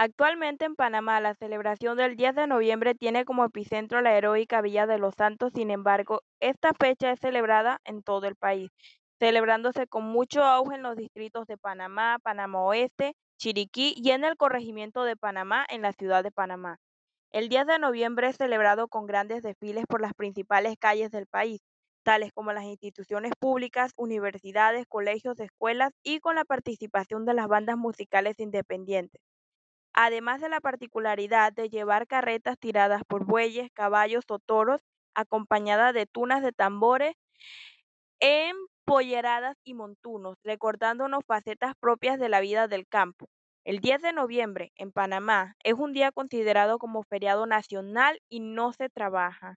Actualmente en Panamá, la celebración del 10 de noviembre tiene como epicentro la heroica Villa de los Santos, sin embargo, esta fecha es celebrada en todo el país, celebrándose con mucho auge en los distritos de Panamá, Panamá Oeste, Chiriquí y en el corregimiento de Panamá en la ciudad de Panamá. El 10 de noviembre es celebrado con grandes desfiles por las principales calles del país, tales como las instituciones públicas, universidades, colegios, escuelas y con la participación de las bandas musicales independientes además de la particularidad de llevar carretas tiradas por bueyes, caballos o toros, acompañadas de tunas de tambores, empolleradas y montunos, recordándonos facetas propias de la vida del campo. El 10 de noviembre, en Panamá, es un día considerado como feriado nacional y no se trabaja.